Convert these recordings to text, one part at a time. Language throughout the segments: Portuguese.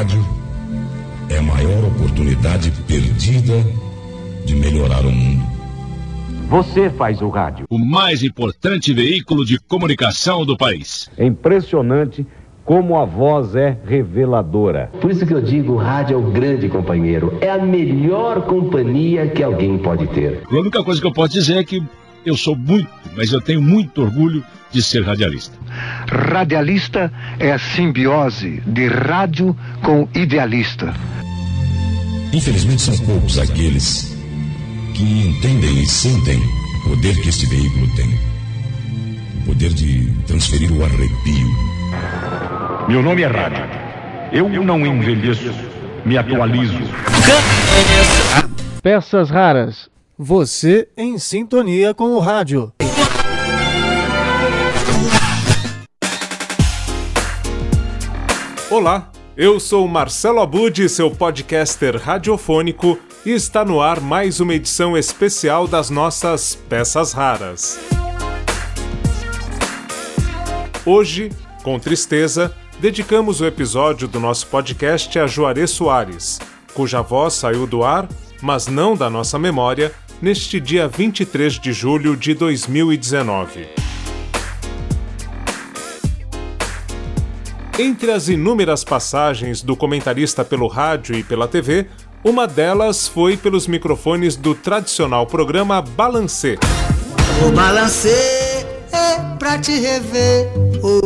rádio é a maior oportunidade perdida de melhorar o mundo. Você faz o rádio. O mais importante veículo de comunicação do país. É impressionante como a voz é reveladora. Por isso que eu digo, o rádio é o grande companheiro. É a melhor companhia que alguém pode ter. A única coisa que eu posso dizer é que eu sou muito, mas eu tenho muito orgulho de ser radialista. Radialista é a simbiose de rádio com idealista. Infelizmente são poucos aqueles que entendem e sentem o poder que este veículo tem. O poder de transferir o arrepio. Meu nome é Rádio. Eu não envelheço, me atualizo. Peças raras. Você em sintonia com o rádio. Olá, eu sou Marcelo Abud, seu podcaster radiofônico, e está no ar mais uma edição especial das nossas Peças Raras. Hoje, com tristeza, dedicamos o episódio do nosso podcast a Juarez Soares, cuja voz saiu do ar, mas não da nossa memória, neste dia 23 de julho de 2019. Entre as inúmeras passagens do comentarista pelo rádio e pela TV, uma delas foi pelos microfones do tradicional programa Balancê. O Balancê é pra te rever. Oh,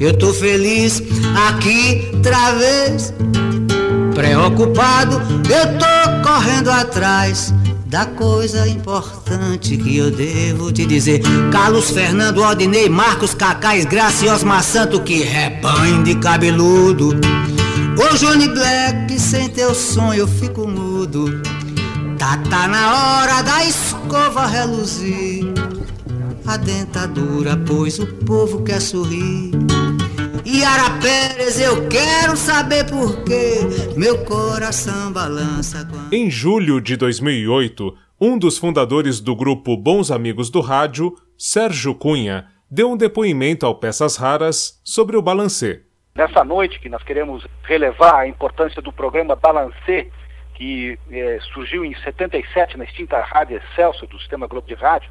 eu tô feliz aqui outra vez. Preocupado, eu tô correndo atrás da coisa importante que eu devo te dizer. Carlos Fernando, Aldinei, Marcos, Cacais, Graça e Osmar Santo, que rebanho de cabeludo. Ô Johnny Black, sem teu som eu fico mudo. Tá, tá na hora da escova reluzir. A dentadura, pois o povo quer sorrir. Yara Pérez, eu quero saber por quê. Meu coração balança quando... Em julho de 2008, um dos fundadores do grupo Bons Amigos do Rádio, Sérgio Cunha, deu um depoimento ao Peças Raras sobre o Balancê. Nessa noite que nós queremos relevar a importância do programa Balancê, que eh, surgiu em 77 na extinta Rádio Excelsior do Sistema Globo de Rádio,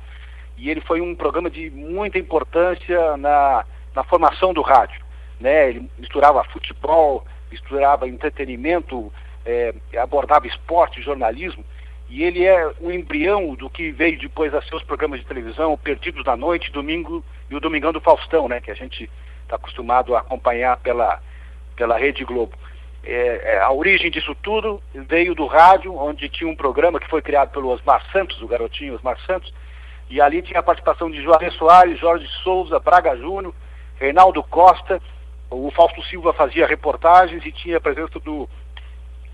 e ele foi um programa de muita importância na, na formação do rádio né? Ele misturava futebol, misturava entretenimento, é, abordava esporte, jornalismo, e ele é um embrião do que veio depois a ser os programas de televisão, Perdidos da Noite, Domingo e o Domingão do Faustão, né? Que a gente está acostumado a acompanhar pela, pela Rede Globo. É, a origem disso tudo veio do rádio, onde tinha um programa que foi criado pelo Osmar Santos, o garotinho Osmar Santos, e ali tinha a participação de Juarez Soares, Jorge Souza, Braga Júnior, Reinaldo Costa, o Fausto Silva fazia reportagens e tinha a presença do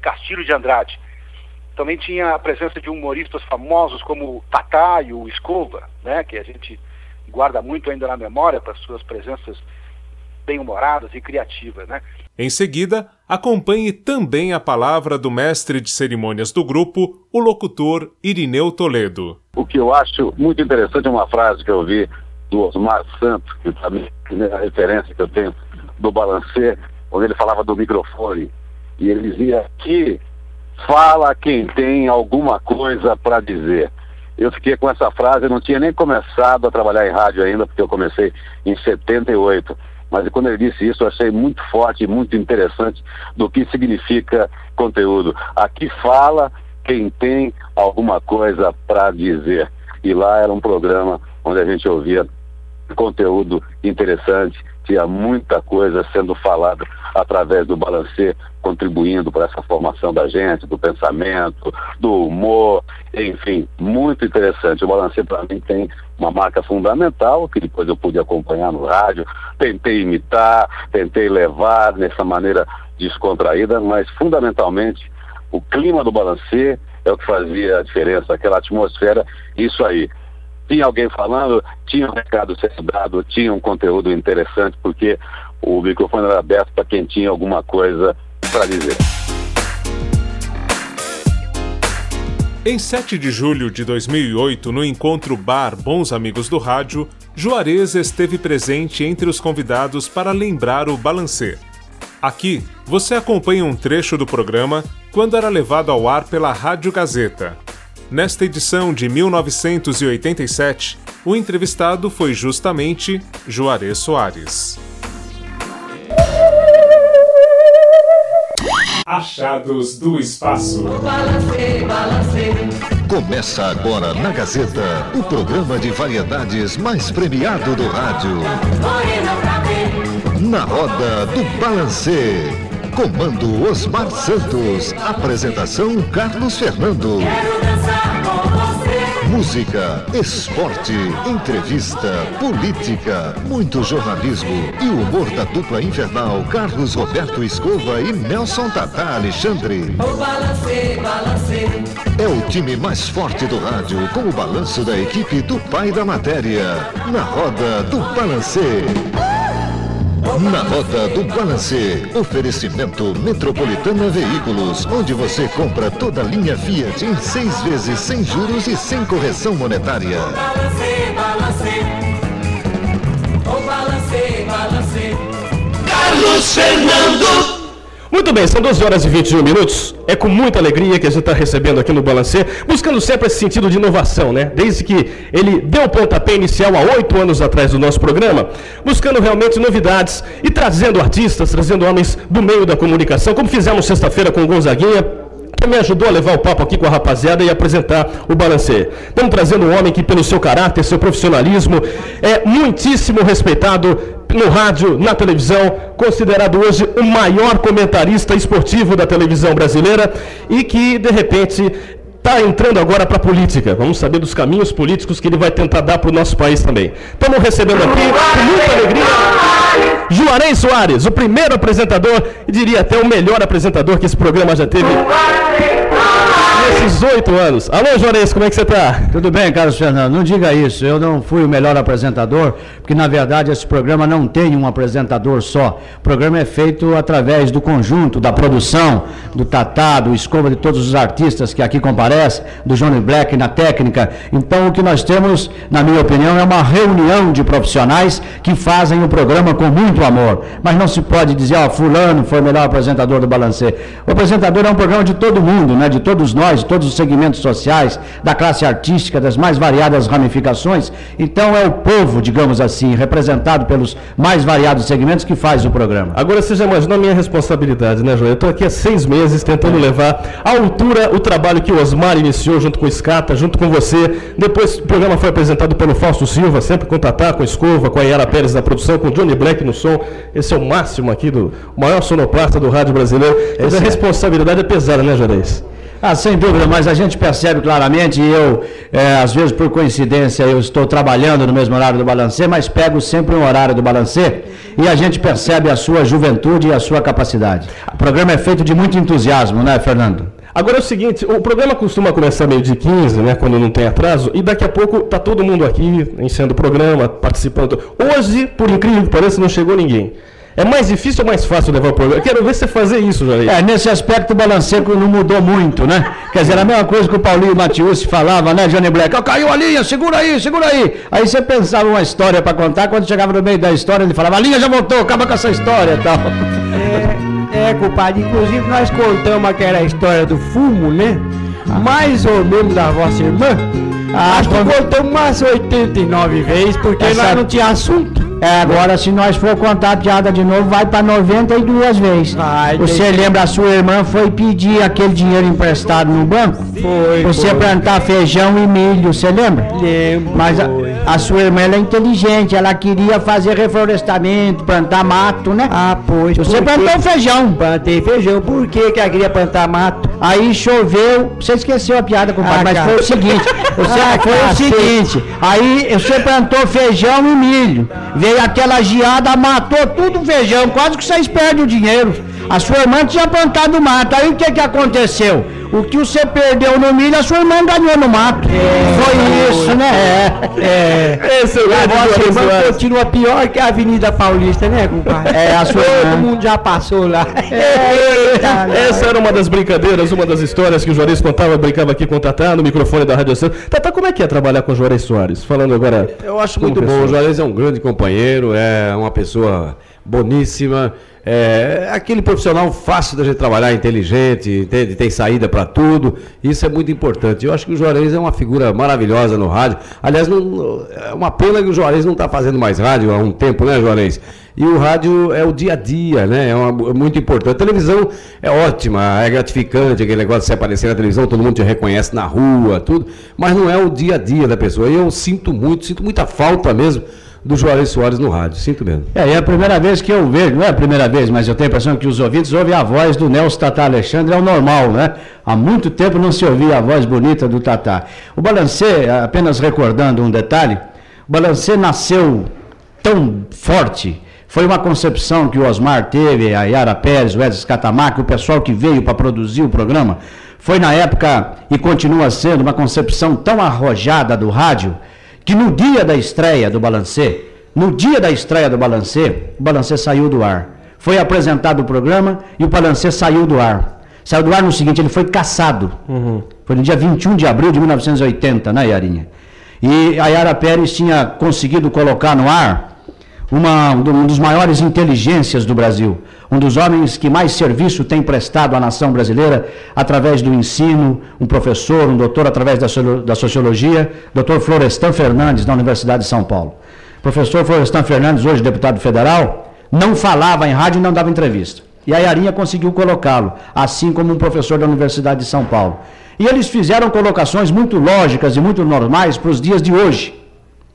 Castilho de Andrade. Também tinha a presença de humoristas famosos como Tatá e o Escova, né, que a gente guarda muito ainda na memória para suas presenças bem-humoradas e criativas. Né? Em seguida, acompanhe também a palavra do mestre de cerimônias do grupo, o locutor Irineu Toledo. O que eu acho muito interessante é uma frase que eu vi do Osmar Santos, que também é a referência que eu tenho do balancê, onde ele falava do microfone. E ele dizia que fala quem tem alguma coisa para dizer. Eu fiquei com essa frase, eu não tinha nem começado a trabalhar em rádio ainda, porque eu comecei em 78. Mas quando ele disse isso, eu achei muito forte e muito interessante do que significa conteúdo. Aqui fala quem tem alguma coisa para dizer. E lá era um programa onde a gente ouvia conteúdo interessante, tinha muita coisa sendo falada através do balancê, contribuindo para essa formação da gente, do pensamento, do humor, enfim, muito interessante. O balancê para mim tem uma marca fundamental, que depois eu pude acompanhar no rádio, tentei imitar, tentei levar nessa maneira descontraída, mas fundamentalmente o clima do balancê é o que fazia a diferença, aquela atmosfera, isso aí tinha alguém falando, tinha um recado dado, tinha um conteúdo interessante, porque o microfone era aberto para quem tinha alguma coisa para dizer. Em 7 de julho de 2008, no encontro Bar Bons Amigos do Rádio, Juarez esteve presente entre os convidados para lembrar o balancê. Aqui, você acompanha um trecho do programa quando era levado ao ar pela Rádio Gazeta. Nesta edição de 1987, o entrevistado foi justamente Juarez Soares. Achados do Espaço. Começa agora na Gazeta o programa de variedades mais premiado do rádio. Na roda do Balancê. Comando Osmar Santos. Apresentação Carlos Fernando. Música, esporte, entrevista, política, muito jornalismo e o humor da dupla infernal Carlos Roberto Escova e Nelson Tata Alexandre. É o time mais forte do rádio com o balanço da equipe do pai da matéria. Na roda do Balancê. Na roda do Balancê, oferecimento Metropolitana Veículos, onde você compra toda a linha Fiat em seis vezes sem juros e sem correção monetária. Balancê, balancê. O balancê, balancê. Carlos Fernando. Muito bem, são 12 horas e 21 minutos. É com muita alegria que a gente está recebendo aqui no Balancê, buscando sempre esse sentido de inovação, né? Desde que ele deu o pontapé inicial há oito anos atrás do nosso programa, buscando realmente novidades e trazendo artistas, trazendo homens do meio da comunicação, como fizemos sexta-feira com o Gonzaguinha, que me ajudou a levar o papo aqui com a rapaziada e apresentar o Balancê. Estamos trazendo um homem que, pelo seu caráter, seu profissionalismo, é muitíssimo respeitado no rádio, na televisão, considerado hoje o maior comentarista esportivo da televisão brasileira e que, de repente, está entrando agora para a política. Vamos saber dos caminhos políticos que ele vai tentar dar para o nosso país também. Estamos recebendo aqui, com muita alegria, Juarez Soares, o primeiro apresentador, e diria até o melhor apresentador que esse programa já teve nesses oito anos. Alô, Juarez, como é que você está? Tudo bem, Carlos Fernando. Não diga isso. Eu não fui o melhor apresentador, porque na verdade esse programa não tem um apresentador só. O programa é feito através do conjunto, da produção, do Tatá, do Escova, de todos os artistas que aqui comparecem, do Johnny Black na técnica. Então o que nós temos, na minha opinião, é uma reunião de profissionais que fazem o programa com muito amor. Mas não se pode dizer, ó, fulano foi o melhor apresentador do Balancê. O apresentador é um programa de todo mundo, né? De todos nós, todos os segmentos sociais, da classe artística, das mais variadas ramificações. Então é o povo, digamos assim, representado pelos mais variados segmentos que faz o programa. Agora você já imaginou a minha responsabilidade, né, João? Eu estou aqui há seis meses tentando levar à altura o trabalho que o Osmar iniciou junto com o Scata, junto com você. Depois o programa foi apresentado pelo Fausto Silva, sempre com o Tatá, com a Escova, com a Yara Pérez na produção, com o Johnny Black no som. Esse é o máximo aqui do maior sonoplasta do rádio brasileiro. Essa a responsabilidade é pesada, né, Juarez? Ah, sem dúvida, mas a gente percebe claramente, e eu, é, às vezes por coincidência, eu estou trabalhando no mesmo horário do Balancê, mas pego sempre um horário do Balancê e a gente percebe a sua juventude e a sua capacidade. O programa é feito de muito entusiasmo, né, Fernando? Agora é o seguinte, o programa costuma começar meio de 15, né, quando não tem atraso, e daqui a pouco tá todo mundo aqui, enchendo o programa, participando. Hoje, por incrível que pareça, não chegou ninguém. É mais difícil ou mais fácil levar o programa? Eu quero ver você fazer isso, Jair. É, nesse aspecto o balanceco não mudou muito, né? Quer dizer, a mesma coisa que o Paulinho Matius falava, né, Johnny Black? Oh, caiu a linha, segura aí, segura aí. Aí você pensava uma história para contar, quando chegava no meio da história, ele falava, a linha já voltou, acaba com essa história e tal. É, é, compadre, inclusive nós contamos aquela história do fumo, né? Mais ou menos da vossa irmã. Ah, Acho que contamos umas 89 vezes, porque Essa- nós não tinha assunto. É, agora se nós for contar a piada de novo, vai para 92 vezes. Vai, Você lembra, a sua irmã foi pedir aquele dinheiro emprestado no banco? Foi, Você foi. plantar feijão e milho, você lembra? Lembro. Mas a, a sua irmã ela é inteligente, ela queria fazer reflorestamento, plantar mato, né? Ah, pois. Você plantou feijão. Plantei feijão. Por que que ela queria plantar mato? Aí choveu, você esqueceu a piada, compadre, Ah, mas cara. foi o seguinte, você, Ah, foi o cacete. seguinte, aí você plantou feijão e milho, veio aquela geada, matou tudo o feijão, quase que vocês perdem o dinheiro. A sua irmã tinha plantado mato, aí o que que aconteceu? O que você perdeu no milho, a sua irmã ganhou no mato. foi isso, né? É, é. Esse é o A irmã continua pior que a Avenida Paulista, né, compadre? É, a sua Todo mundo já passou lá. Eita, Essa era uma das brincadeiras, uma das histórias que o Juarez contava, brincava aqui com o Tatá no microfone da Rádio Santos. Tatá, como é que é trabalhar com o Juarez Soares? Falando agora. Eu acho muito bom. pessoa. O Juarez é um grande companheiro, é uma pessoa boníssima. É, aquele profissional fácil da gente trabalhar, inteligente, entende? tem saída para tudo. Isso é muito importante. Eu acho que o Juarez é uma figura maravilhosa no rádio. Aliás, não, é uma pena que o Juarez não está fazendo mais rádio há um tempo, né, Juarez? E o rádio é o dia a dia, né? É, uma, é muito importante. A televisão é ótima, é gratificante, aquele negócio de você aparecer na televisão, todo mundo te reconhece na rua, tudo, mas não é o dia a dia da pessoa. E eu sinto muito, sinto muita falta mesmo do Juarez Soares no rádio, sinto mesmo. É, é a primeira vez que eu vejo, não é a primeira vez, mas eu tenho a impressão que os ouvintes ouvem a voz do Nelson Tata Alexandre, é o normal, né? Há muito tempo não se ouvia a voz bonita do Tata. O Balancê, apenas recordando um detalhe, o Balancê nasceu tão forte, foi uma concepção que o Osmar teve, a Yara Pérez, o Edson Catamarca, o pessoal que veio para produzir o programa, foi na época e continua sendo uma concepção tão arrojada do rádio, que no dia da estreia do Balancê, no dia da estreia do Balancê, o Balancê saiu do ar. Foi apresentado o programa e o Balancê saiu do ar. Saiu do ar no seguinte, ele foi caçado. Uhum. Foi no dia 21 de abril de 1980, né, Yarinha? E a Yara Pérez tinha conseguido colocar no ar uma, um dos maiores inteligências do Brasil, um dos homens que mais serviço tem prestado à nação brasileira através do ensino, um professor, um doutor através da, da sociologia, doutor Florestan Fernandes, da Universidade de São Paulo. Professor Florestan Fernandes, hoje deputado federal, não falava em rádio e não dava entrevista. E a Yarinha conseguiu colocá-lo, assim como um professor da Universidade de São Paulo. E eles fizeram colocações muito lógicas e muito normais para os dias de hoje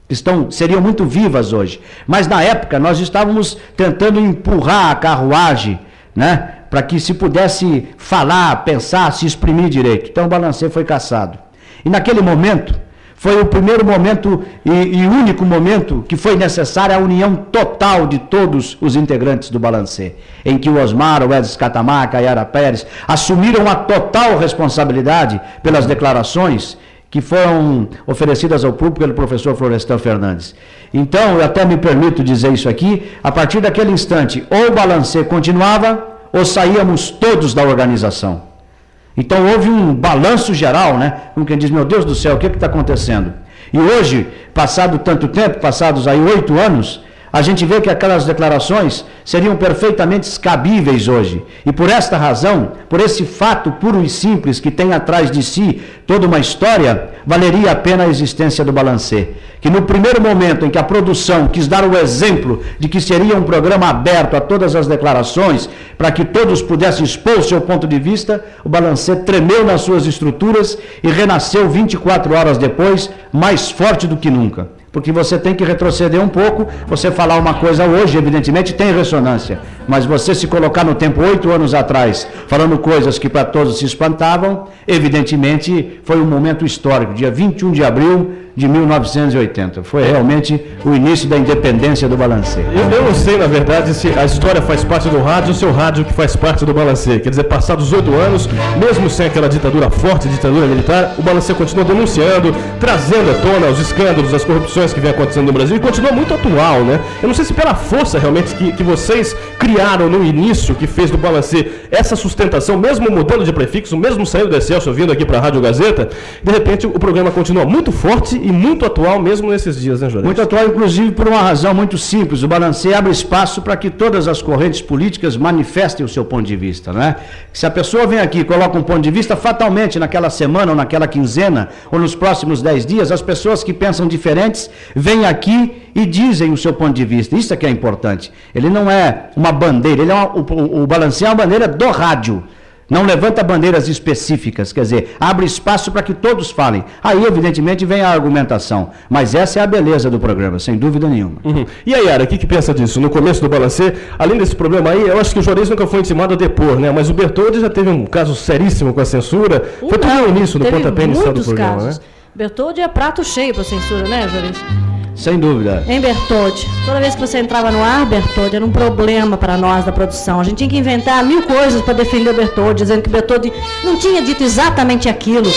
estão seriam muito vivas hoje. Mas na época nós estávamos tentando empurrar a carruagem, né, para que se pudesse falar, pensar, se exprimir direito. Então o balancê foi caçado. E naquele momento foi o primeiro momento e, e único momento que foi necessária a união total de todos os integrantes do balancê, em que o Osmar, o Edson Catamarca, a Yara Pérez assumiram a total responsabilidade pelas declarações que foram oferecidas ao público pelo professor Florestan Fernandes. Então, eu até me permito dizer isso aqui, a partir daquele instante, ou o balancê continuava, ou saíamos todos da organização. Então houve um balanço geral, né? Como quem diz, meu Deus do céu, o que está acontecendo? E hoje, passado tanto tempo, passados aí oito anos, a gente vê que aquelas declarações seriam perfeitamente cabíveis hoje. E por esta razão, por esse fato puro e simples que tem atrás de si toda uma história, valeria a pena a existência do balancê. Que no primeiro momento em que a produção quis dar o exemplo de que seria um programa aberto a todas as declarações, para que todos pudessem expor o seu ponto de vista, o balancê tremeu nas suas estruturas e renasceu 24 horas depois, mais forte do que nunca porque você tem que retroceder um pouco. Você falar uma coisa hoje, evidentemente, tem ressonância, mas você se colocar no tempo oito anos atrás, falando coisas que para todos se espantavam, evidentemente foi um momento histórico, dia 21 de abril de 1980. Foi realmente o início da independência do Balancê. Eu, eu, não sei, na verdade, se a história faz parte do rádio ou se é o rádio que faz parte do Balancê. Quer dizer, passados oito anos, mesmo sem aquela ditadura forte, ditadura militar, o Balancê continua denunciando, trazendo à tona os escândalos, as corrupções que vem acontecendo no Brasil e continua muito atual, né? Eu não sei se pela força realmente que, que vocês criaram no início, que fez do Balancê essa sustentação, mesmo mudando de prefixo, mesmo saindo do Excelsior, vindo aqui para a Rádio Gazeta, de repente o programa continua muito forte e muito atual mesmo nesses dias, né, Jorge? Muito atual, inclusive, por uma razão muito simples. O balanceio abre espaço para que todas as correntes políticas manifestem o seu ponto de vista, né? Se a pessoa vem aqui e coloca um ponto de vista, fatalmente naquela semana ou naquela quinzena ou nos próximos dez dias, as pessoas que pensam diferentes vêm aqui e dizem o seu ponto de vista. Isso é que é importante. Ele não é uma bandeira, ele é uma, o, o balanceio é uma bandeira do rádio. Não levanta bandeiras específicas, quer dizer, abre espaço para que todos falem. Aí, evidentemente, vem a argumentação. Mas essa é a beleza do programa, sem dúvida nenhuma. Uhum. E aí, Yara, o que, que pensa disso? No começo do balancê, além desse problema aí, eu acho que o Juarez nunca foi intimado a depor, né? Mas o Bertoldi já teve um caso seríssimo com a censura. Foi tudo no início, no pontapé inicial do programa, casos. né? Bertoldi é prato cheio para censura, né, Juarez? Sem dúvida. Em Bertoldi. Toda vez que você entrava no ar, Bertoldi, era um problema para nós da produção. A gente tinha que inventar mil coisas para defender o Bertoldi, dizendo que o Bertoldi não tinha dito exatamente aquilo.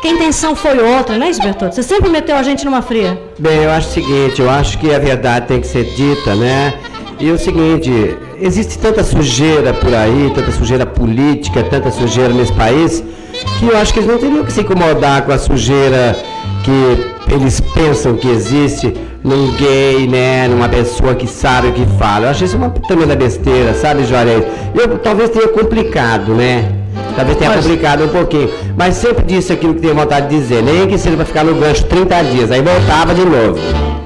Que a intenção foi outra, não é isso, Bertoldi? Você sempre meteu a gente numa fria. Bem, eu acho o seguinte, eu acho que a verdade tem que ser dita, né? E o seguinte, existe tanta sujeira por aí, tanta sujeira política, tanta sujeira nesse país, que eu acho que eles não teriam que se incomodar com a sujeira que eles pensam que existe num gay, né? Numa pessoa que sabe o que fala. Eu achei isso uma tremenda besteira, sabe, Juarez? Eu talvez tenha complicado, né? Talvez tenha Mas... complicado um pouquinho. Mas sempre disse aquilo que tenho vontade de dizer, nem que seja para ficar no gancho 30 dias, aí voltava de novo.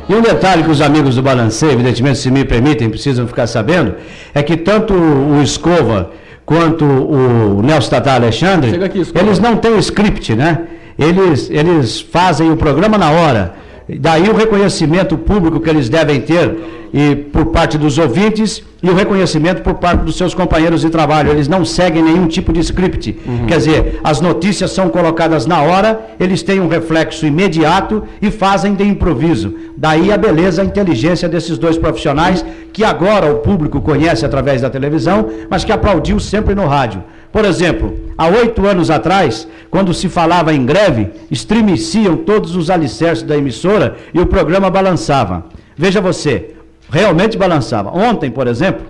E um detalhe que os amigos do Balancê, evidentemente, se me permitem, precisam ficar sabendo, é que tanto o Escova quanto o Nelson Tata Alexandre, aqui, eles não têm o script, né? Eles, eles fazem o programa na hora. Daí o reconhecimento público que eles devem ter e por parte dos ouvintes e o reconhecimento por parte dos seus companheiros de trabalho. Eles não seguem nenhum tipo de script. Uhum. Quer dizer, as notícias são colocadas na hora, eles têm um reflexo imediato e fazem de improviso. Daí a beleza, a inteligência desses dois profissionais que agora o público conhece através da televisão, mas que aplaudiu sempre no rádio. Por exemplo, há oito anos atrás, quando se falava em greve, estremeciam todos os alicerces da emissora e o programa balançava. Veja você, realmente balançava. Ontem, por exemplo,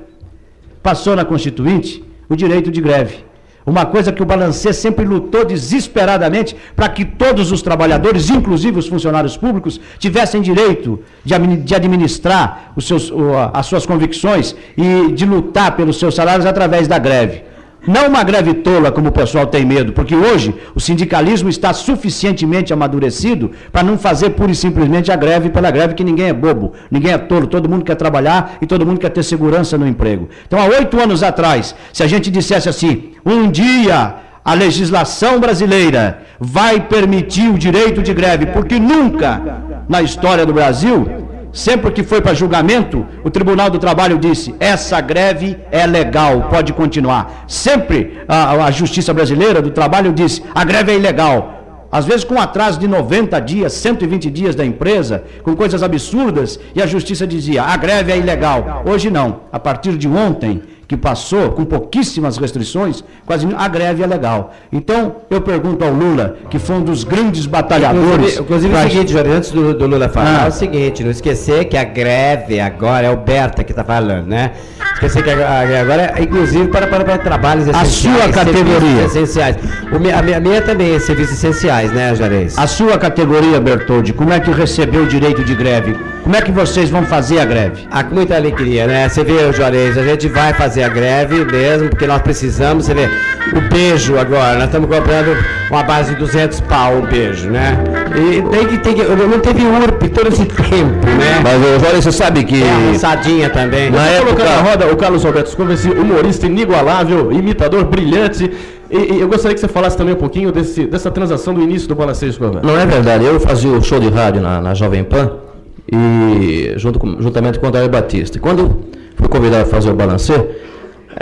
passou na Constituinte o direito de greve. Uma coisa que o Balancê sempre lutou desesperadamente para que todos os trabalhadores, inclusive os funcionários públicos, tivessem direito de administrar seus, as suas convicções e de lutar pelos seus salários através da greve. Não uma greve tola, como o pessoal tem medo, porque hoje o sindicalismo está suficientemente amadurecido para não fazer pura e simplesmente a greve pela greve, que ninguém é bobo, ninguém é tolo, todo mundo quer trabalhar e todo mundo quer ter segurança no emprego. Então, há oito anos atrás, se a gente dissesse assim, um dia a legislação brasileira vai permitir o direito de greve, porque nunca na história do Brasil Sempre que foi para julgamento, o Tribunal do Trabalho disse: essa greve é legal, pode continuar. Sempre a, a Justiça Brasileira do Trabalho disse: a greve é ilegal. Às vezes com atraso de 90 dias, 120 dias da empresa, com coisas absurdas, e a justiça dizia: a greve é ilegal. Hoje não. A partir de ontem, que passou com pouquíssimas restrições, quase a greve é legal. Então, eu pergunto ao Lula, que foi um dos grandes batalhadores. Inclusive, pra... o seguinte, Jorge, antes do, do Lula falar, ah. é o seguinte: não esquecer que a greve agora é o Berta que está falando, né? Esquecer que a, greve agora é, inclusive, para, para, para trabalhos essenciais. A sua categoria. Essenciais. O, a, minha, a minha também é serviços essenciais, né, Jarez? A sua categoria, Bertoldi, como é que recebeu o direito de greve? Como é que vocês vão fazer a greve? Ah, com muita alegria, né? Você vê, Juarez, a gente vai fazer a greve mesmo, porque nós precisamos, você vê, o beijo agora, nós estamos comprando uma base de 200 pau o beijo, né? E tem que, tem que, não teve URP todo esse tempo, né? Mas, Jorge, você sabe que... É, amassadinha também. Na época... colocar na roda o Carlos Alberto Escova, esse humorista inigualável, imitador brilhante, e, e, eu gostaria que você falasse também um pouquinho desse, dessa transação do início do Balanceio Escova. Não é verdade, eu fazia o show de rádio na, na Jovem Pan, e junto com, juntamente com o Dario Batista. Quando fui convidado a fazer o balancê,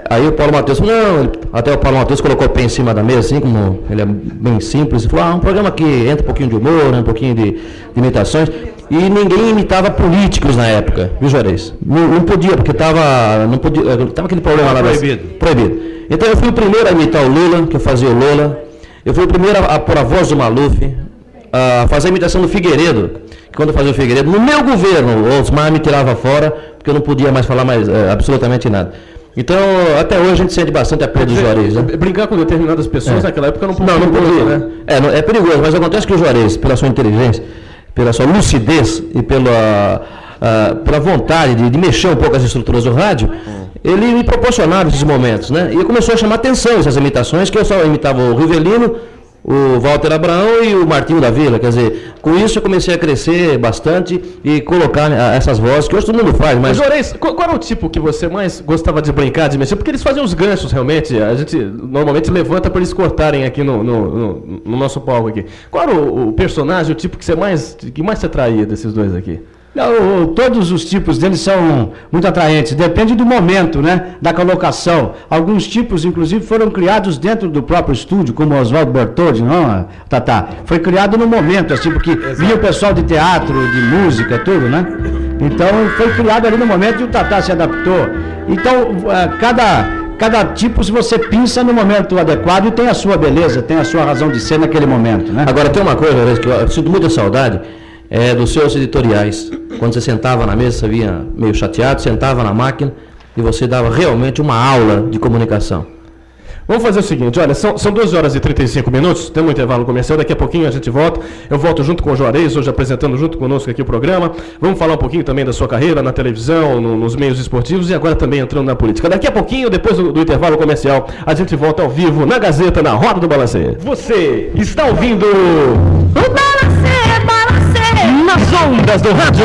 aí o Paulo Matheus, não, até o Paulo Matheus colocou o pé em cima da mesa, assim, como ele é bem simples, e falou, ah, um programa que entra um pouquinho de humor, né, um pouquinho de, de imitações, e ninguém imitava políticos na época, viu, Juarez? Não, não podia, porque estava não podia, tava aquele problema lá. Proibido. proibido. Então eu fui o primeiro a imitar o Lula, que eu fazia o Lula, eu fui o primeiro a, a pôr a voz do Maluf, a fazer a imitação do Figueiredo, quando eu fazia o Figueiredo, no meu governo, o Osmar me tirava fora, porque eu não podia mais falar mais é, absolutamente nada. Então, até hoje a gente sente bastante a pé do Juarez. Né? Brincar com determinadas pessoas é. naquela época não podia. Não, não podia. Né? É, não, é perigoso, mas acontece que o Juarez, pela sua inteligência, pela sua lucidez e pela, uh, pela vontade de, de, mexer um pouco as estruturas do rádio, ele me proporcionava esses momentos, né? E começou a chamar atenção essas imitações, que eu só imitava o Rivelino, o Walter Abraão e o Martinho da Vila. Quer dizer, com isso eu comecei a crescer bastante e colocar né, essas vozes que hoje todo mundo faz. Mas, mas qual, qual era o tipo que você mais gostava de brincar, de mexer? Porque eles faziam os ganchos realmente. A gente normalmente levanta para eles cortarem aqui no, no, no, no, nosso palco aqui. Qual era o, o, personagem, o tipo que você mais que mais se atraía desses dois aqui? Todos os tipos deles são muito atraentes, depende do momento, né, da colocação. Alguns tipos, inclusive, foram criados dentro do próprio estúdio, como Oswaldo Bertoldi, não, Tata? Foi criado no momento, assim, porque Exato. vinha o pessoal de teatro, de música, tudo, né? Então, foi criado ali no momento e o Tata se adaptou. Então, eh, cada cada tipo, se você pinça no momento adequado e tem a sua beleza, tem a sua razão de ser naquele momento, né? Agora, tem uma coisa, que eu sinto muita saudade, é, dos seus editoriais. Quando você sentava na mesa, você vinha meio chateado, sentava na máquina e você dava realmente uma aula de comunicação. Vamos fazer o seguinte, olha, são, são 12 horas e 35 minutos, tem um intervalo comercial, daqui a pouquinho a gente volta. Eu volto junto com o Juarez, hoje apresentando junto conosco aqui o programa. Vamos falar um pouquinho também da sua carreira na televisão, no, nos meios esportivos e agora também entrando na política. Daqui a pouquinho, depois do, do intervalo comercial, a gente volta ao vivo na Gazeta, na Roda do Balancê. Você está ouvindo... ondas do rádio.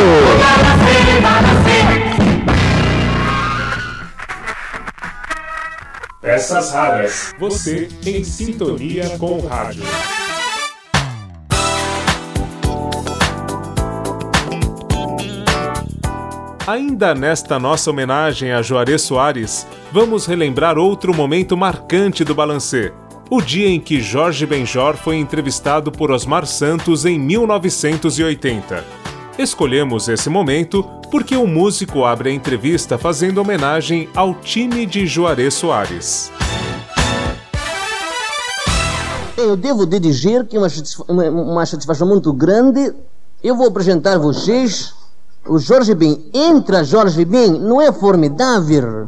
Peças raras. Você em sintonia com o rádio. Ainda nesta nossa homenagem a Juarez Soares, vamos relembrar outro momento marcante do Balancê. O dia em que Jorge Benjor foi entrevistado por Osmar Santos em 1980. Escolhemos esse momento porque o músico abre a entrevista fazendo homenagem ao time de Juarez Soares. Eu devo dizer que é uma, uma, uma satisfação muito grande. Eu vou apresentar vocês o Jorge Ben. Entra, Jorge Ben, não é formidável?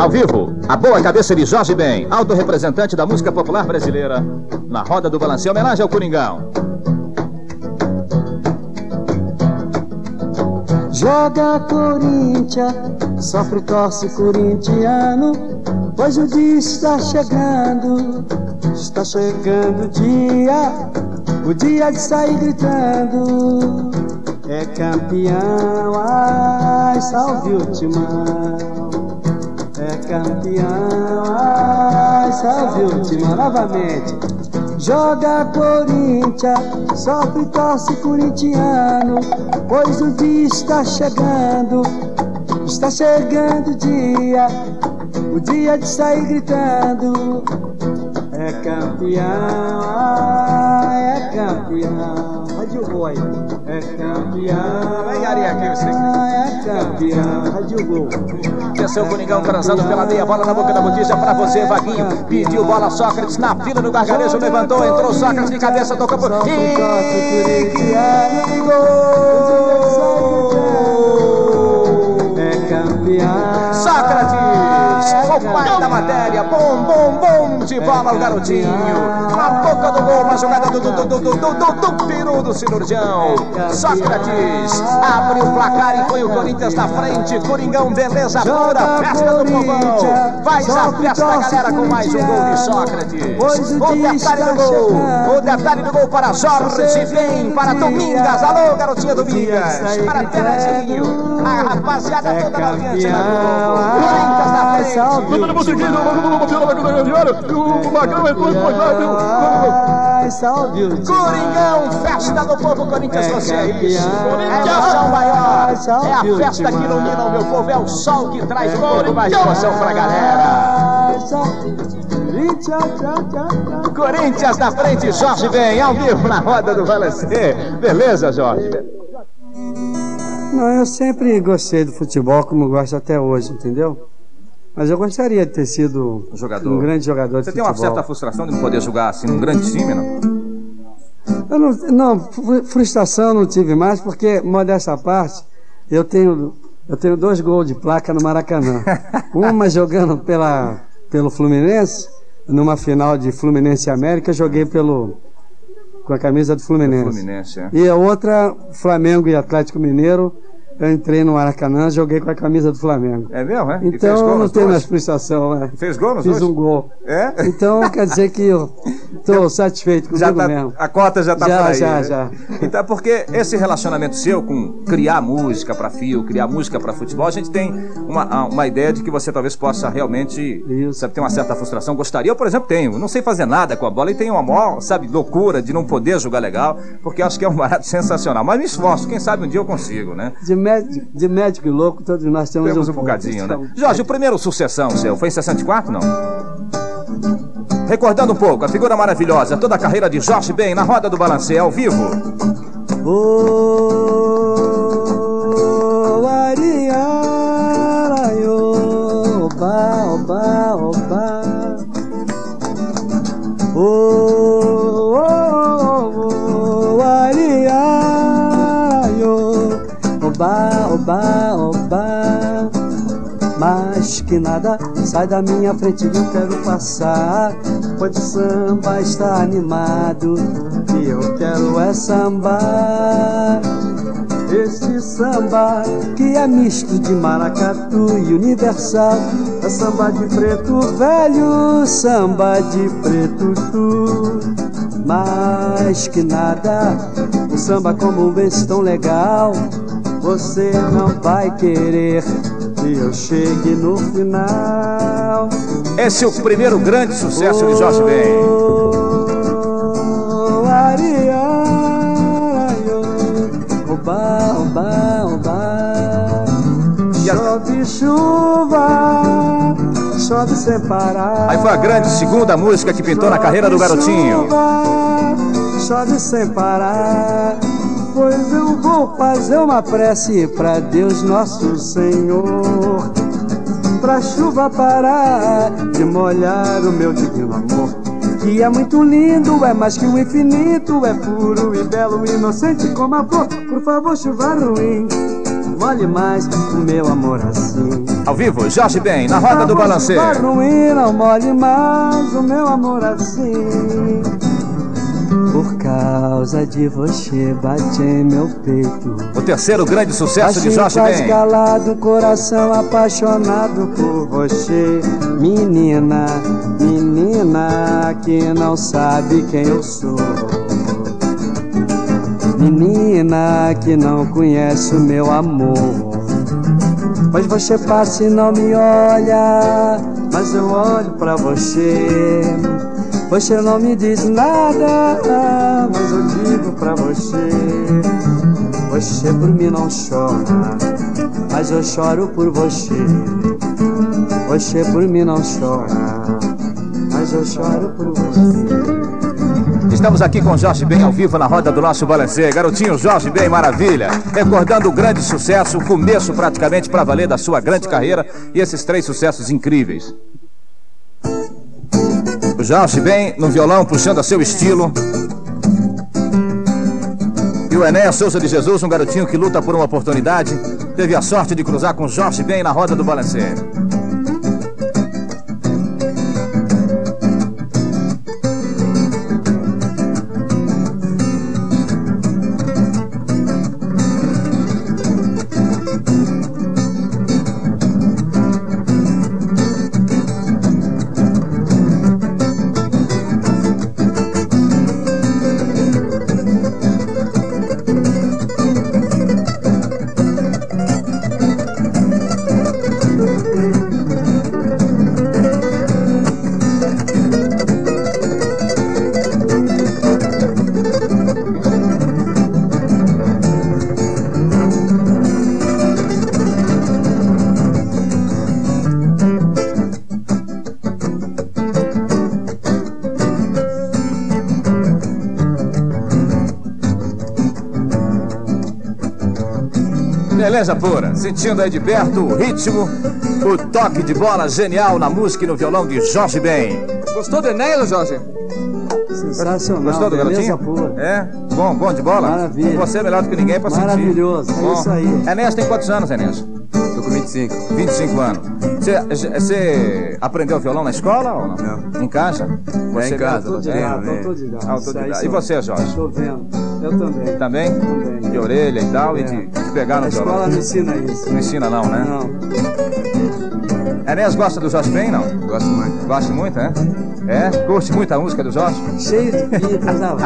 Ao vivo, a boa cabeça de Jorge Ben, alto representante da música popular brasileira, na roda do balancê, homenagem ao Coringão. Joga Corinthians, sofre torce corintiano, pois o dia está chegando, está chegando o dia, o dia de sair gritando. É campeão, ai, salve o timão. Campeão, ai, salve timão. Novamente. Joga Corinthians, sofre torce corintiano, pois o dia está chegando, está chegando o dia, o dia de sair gritando. É campeão, ai, é campeão. Rádio Boy. É campeão. Vem, Ari, aqui, você. É campeão. Rádio Gol. Desceu o Coringão transando pela meia bola na boca da botija pra você, Vaguinho. Pediu bola Sócrates na fila do gargarejo, levantou, entrou Sócrates de cabeça, tocou por. E É O pai da matéria. Bom, bom, bom de bola o garotinho. Na boca do gol, uma jogada do, do, do, do, do, do, do, peru do cirurgião. Sócrates abre o placar e põe o Corinthians na frente. Coringão, beleza pura, festa do povão. Faz a festa, galera, com mais um gol de Sócrates. O detalhe do gol. O detalhe do gol para Jorge vem para Domingas. Alô, garotinha Domingas. Para Terezinho. A rapaziada toda na audiência. Corinthians na frente. Ai, salve o timão. Coringão, festa do povo Corinthians, É você é. É emoção maior. É a o festa que ilumina o meu povo, é o sol que traz um pouco mais emoção pra galera. E. Corinthians na frente, Jorge vem ao vivo na roda do Balancê. Beleza, Jorge? Não, eu sempre gostei do futebol como gosto até hoje, entendeu? Mas eu gostaria de ter sido Jogador. um grande jogador Você de tem uma futebol. certa frustração de não poder jogar assim num grande time, não? Eu não, não, fru- frustração não tive mais, porque, modesta parte, eu tenho, eu tenho dois gols de placa no Maracanã. Uma jogando pela, pelo Fluminense, numa final de Fluminense e América, eu joguei pelo, com a camisa do Fluminense. Fluminense, é. E a outra, Flamengo e Atlético Mineiro, eu entrei no Maracanã, joguei com a camisa do Flamengo. É mesmo, é? E fez Então gol não tenho mais frustração, né? Fez gol nos Fiz dois? um gol. É? Então quer dizer que eu estou satisfeito comigo Já tá, mesmo. a cota já tá Já, por aí. já, né? já. Então, porque esse relacionamento seu com criar música pra fio, criar música pra futebol, a gente tem uma, uma ideia de que você talvez possa realmente, sabe, ter uma certa frustração. Gostaria, eu, por exemplo, tenho. Não sei fazer nada com a bola e tenho uma maior, sabe, loucura de não poder jogar legal, porque acho que é um barato sensacional. Mas me esforço, quem sabe um dia eu consigo, né? De médico, de médico e louco, todos nós temos, Temos um, um bocadinho, né? Jorge, o primeiro sucessão seu foi em 64, não? Recordando um pouco, a figura maravilhosa, toda a carreira de Jorge Ben na roda do balancê ao vivo. Ariara, yo, oba, oba, Que nada sai da minha frente, eu quero passar. Pois o samba está animado e eu quero é sambar. Este samba que é misto de maracatu e universal É samba de preto velho, samba de preto tu Mais que nada, um samba como esse tão legal Você não vai querer eu chegue no final Esse é o primeiro grande sucesso de Jorge Ben. Oh, Ariana, oba, oba, oba. Chove chuva, chove sem parar. Aí foi a grande segunda música que pintou na carreira do garotinho. Chove sem parar. Pois eu vou fazer uma prece pra Deus nosso Senhor. Pra chuva parar de molhar o meu divino amor. Que é muito lindo, é mais que o infinito, é puro e belo, inocente como a flor. Por favor, chuva ruim, molhe mais o meu amor assim. Ao vivo, Jorge Ben, na roda do balancê. Chuva ruim, não molhe mais o meu amor assim. Por causa de você bate em meu peito. O terceiro grande sucesso de Assim Jorge faz Ben. calado, coração apaixonado por você, menina, menina que não sabe quem eu sou. Menina que não conhece o meu amor. Pois você passa e não me olha, mas eu olho pra você. Você não me diz nada, mas eu digo pra você. Você por mim não chora, mas eu choro por você. Você por mim não chora, mas eu choro por você. Estamos aqui com Jorge Ben ao vivo na roda do nosso balancê. Garotinho Jorge Ben, maravilha. Recordando o grande sucesso, o começo praticamente para valer da sua grande carreira e esses três sucessos incríveis. O Jorge Ben no violão, puxando a seu estilo. E o Enéas Souza de Jesus, um garotinho que luta por uma oportunidade, teve a sorte de cruzar com Jorge Ben na roda do balancê. Beleza pura, sentindo aí de perto o ritmo, o toque de bola genial na música e no violão de Jorge Ben. Gostou do Enéas, Jorge? Sensacional. Gostou do garotinho? pura. É? Bom, bom de bola? Maravilha. Você é melhor do que ninguém pra sentir. Maravilhoso, é Bom. isso aí. Enéas tem quantos anos, Enéas? Tô com 25. 25 anos. Você- aprendeu violão na escola ou não? Não. Em casa? Você em casa, Autodidata, É, autodidata. autodidata. E você, Jorge? Estou vendo. Eu também. Também? De orelha e tal, e de, de pegar no A violão. escola não ensina isso. Não ensina não, né? Não. Enéas gosta do Jorge Ben, não? Gosto muito. Gosta muito, é? É? Curte muito a música do Jorge? Cheio de lá.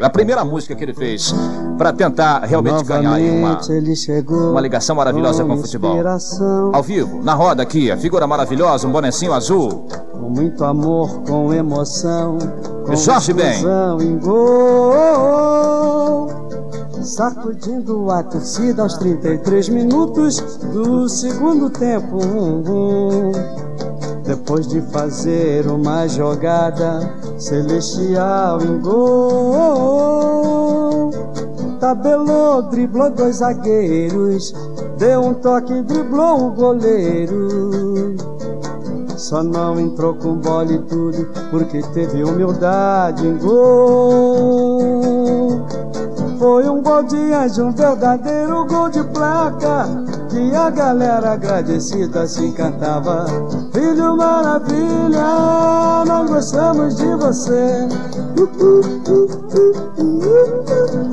A primeira música que ele fez para tentar realmente ganhar aí uma, Novamente ele chegou. uma ligação maravilhosa com o futebol. Ao vivo, na roda aqui, a figura maravilhosa, um bonecinho azul. Com muito amor, com emoção. Com Jorge Ben. em gol. Sacudindo a torcida aos 33 minutos do segundo tempo. Depois de fazer uma jogada celestial em gol. Tabelou, driblou dois zagueiros. Deu um toque, driblou o goleiro. Só não entrou com bola e tudo porque teve humildade em gol. Foi um gol de anjo, um verdadeiro gol de placa. que a galera agradecida se encantava. Filho maravilha, nós gostamos de você.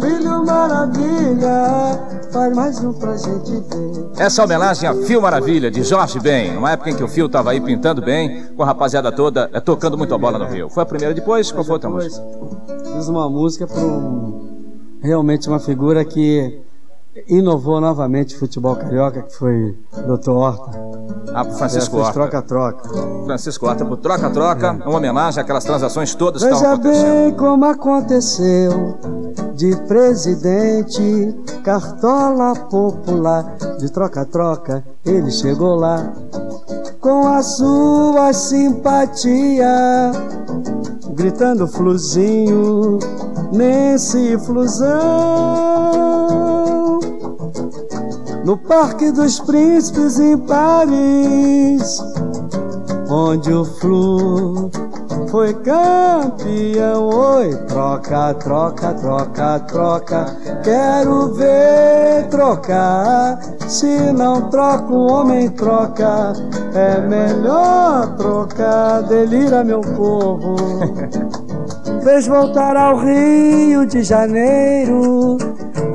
Filho maravilha, faz mais um pra gente ver. Essa homenagem a Fio Maravilha, de Jorge Ben, numa época em que o Fio estava aí pintando bem, com a rapaziada toda, é, tocando muito a bola no Rio. Foi a primeira depois? Qual foi a outra música? Fiz uma música para um, realmente uma figura que inovou novamente o futebol carioca, que foi o Dr. Horta. Ah, pro Francisco É, Horta. Troca-troca. Francisco Horta, pro troca-troca, uma homenagem àquelas transações todas que Veja estavam acontecendo. bem como aconteceu de presidente, cartola popular, de troca-troca, ele chegou lá com a sua simpatia, gritando fluzinho, nesse flusão. No Parque dos Príncipes em Paris, onde o Flu foi campeão. Oi, troca, troca, troca, troca. Quero ver trocar. Se não troca, o homem troca. É melhor trocar. Delira, meu povo. Fez voltar ao Rio de Janeiro.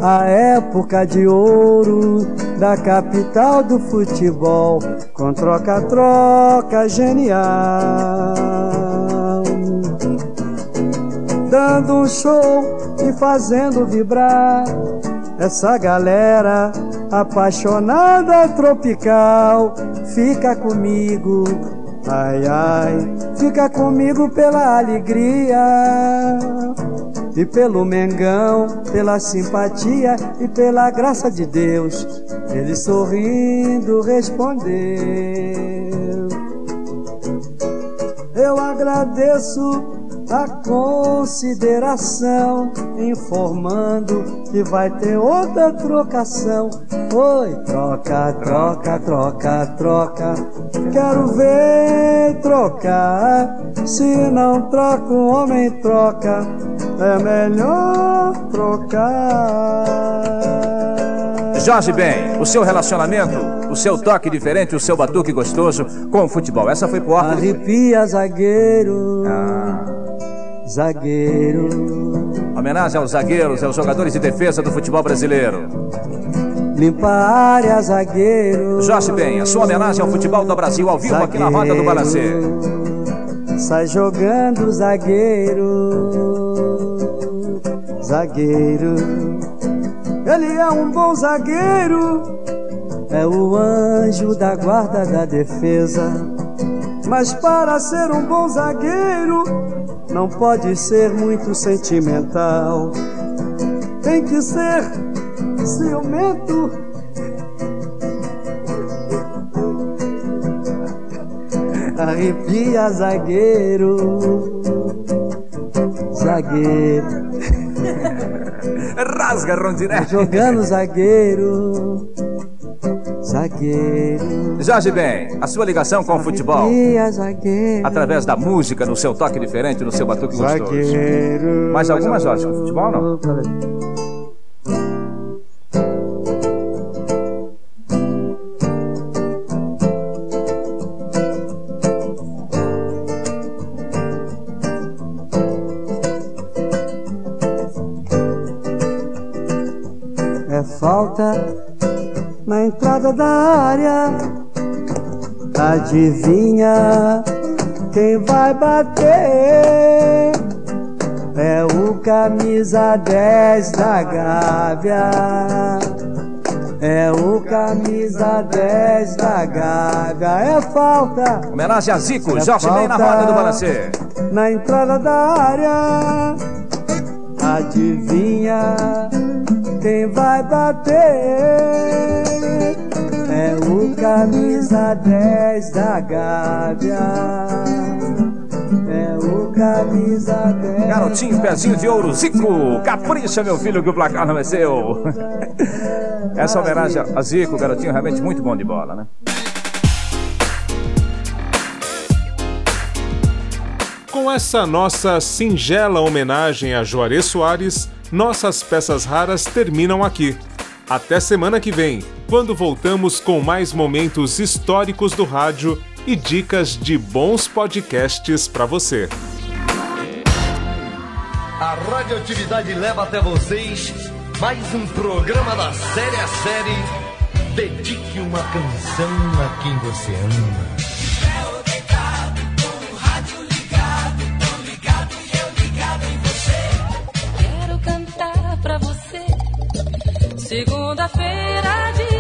A época de ouro da capital do futebol, com troca-troca genial. Dando um show e fazendo vibrar essa galera apaixonada tropical. Fica comigo, ai ai, fica comigo pela alegria. E pelo Mengão, pela simpatia e pela graça de Deus, ele sorrindo respondeu. Eu agradeço a consideração, informando que vai ter outra trocação. Oi, troca, troca, troca, troca. Quero ver trocar. Se não troca, o homem troca. É melhor trocar. Jorge Ben, o seu relacionamento, o seu toque diferente, o seu batuque gostoso com o futebol. Essa foi pro Horta. Arrepia, zagueiro. Zagueiro. Homenagem aos zagueiros, aos jogadores de defesa do futebol brasileiro. Limpa a área, zagueiro. Jorge Ben, a sua homenagem ao futebol do Brasil ao vivo aqui na roda do Balancê. Sai jogando, zagueiro. Zagueiro. Ele é um bom zagueiro. É o anjo da guarda da defesa. Mas para ser um bom zagueiro, não pode ser muito sentimental. Tem que ser ciumento. Arrepia, zagueiro. Zagueiro. Rasga, Rondiné. Jogando zagueiro. Zagueiro. Jorge Ben, a sua ligação com o futebol. Arrepia, zagueiro. Através da música, no seu toque diferente, no seu batuque gostoso. Zagueiro. Mais alguma, Jorge, com futebol não? É falta entrada da área. Adivinha quem vai bater? É o camisa 10 da Gávea. É o camisa 10 da Gávea. É falta. Homenagem a Zico, É Jorge Ben na roda do Balancê. Na entrada da área. Adivinha quem vai bater? Camisa 10 da Gávea. É o camisa 10. Garotinho, pezinho de ouro, Zico. Capricha, meu filho, que o placar não é seu. Essa homenagem a Zico, garotinho realmente muito bom de bola, né? Com essa nossa singela homenagem a Juarez Soares, nossas peças raras terminam aqui. Até semana que vem, quando voltamos com mais momentos históricos do rádio e dicas de bons podcasts para você. A radioatividade leva até vocês mais um programa da série a série. Dedique uma canção a quem você ama. Quero cantar pra você. Segunda-feira de